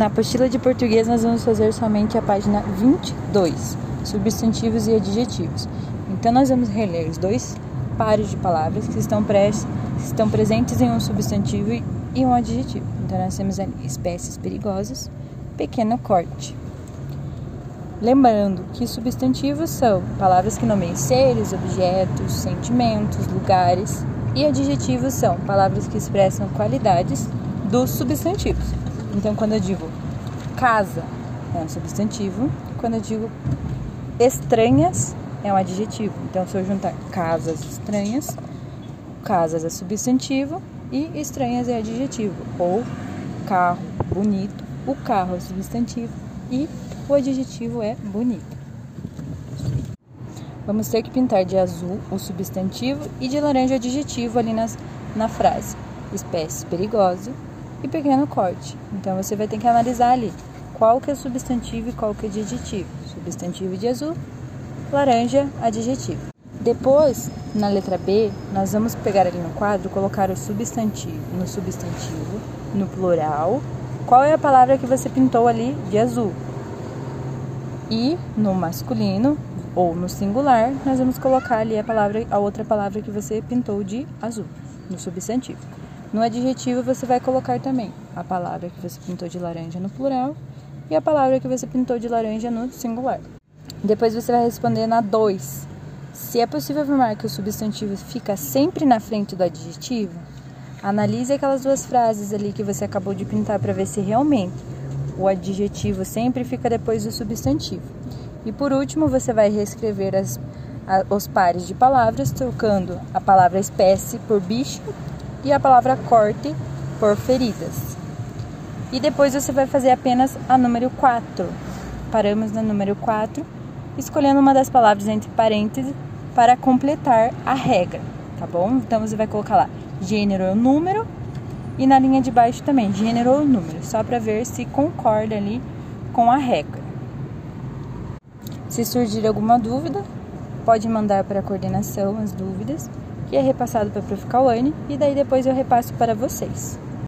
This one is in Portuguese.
Na apostila de português, nós vamos fazer somente a página 22, substantivos e adjetivos. Então, nós vamos reler os dois pares de palavras que estão, que estão presentes em um substantivo e um adjetivo. Então, nós temos ali espécies perigosas, pequeno corte. Lembrando que substantivos são palavras que nomeiam seres, objetos, sentimentos, lugares, e adjetivos são palavras que expressam qualidades dos substantivos. Então, quando eu digo casa, é um substantivo. Quando eu digo estranhas, é um adjetivo. Então, se eu juntar casas estranhas, casas é substantivo e estranhas é adjetivo. Ou carro bonito, o carro é substantivo e o adjetivo é bonito. Vamos ter que pintar de azul o substantivo e de laranja o adjetivo ali nas, na frase. Espécie perigosa e pequeno corte. Então você vai ter que analisar ali qual que é substantivo e qual que é adjetivo. Substantivo de azul, laranja, adjetivo. Depois, na letra B, nós vamos pegar ali no quadro, colocar o substantivo no substantivo, no plural. Qual é a palavra que você pintou ali de azul? E no masculino, ou no singular, nós vamos colocar ali a palavra, a outra palavra que você pintou de azul, no substantivo. No adjetivo você vai colocar também a palavra que você pintou de laranja no plural e a palavra que você pintou de laranja no singular. Depois você vai responder na 2. Se é possível afirmar que o substantivo fica sempre na frente do adjetivo, analise aquelas duas frases ali que você acabou de pintar para ver se realmente o adjetivo sempre fica depois do substantivo. E por último, você vai reescrever as, a, os pares de palavras, trocando a palavra espécie por bicho e a palavra corte por feridas. E depois você vai fazer apenas a número 4. Paramos na número 4, escolhendo uma das palavras entre parênteses para completar a regra, tá bom? Então você vai colocar lá gênero ou número e na linha de baixo também gênero ou número, só para ver se concorda ali com a regra. Se surgir alguma dúvida, pode mandar para a coordenação as dúvidas, que é repassado para a Prof. Cauane, e daí depois eu repasso para vocês.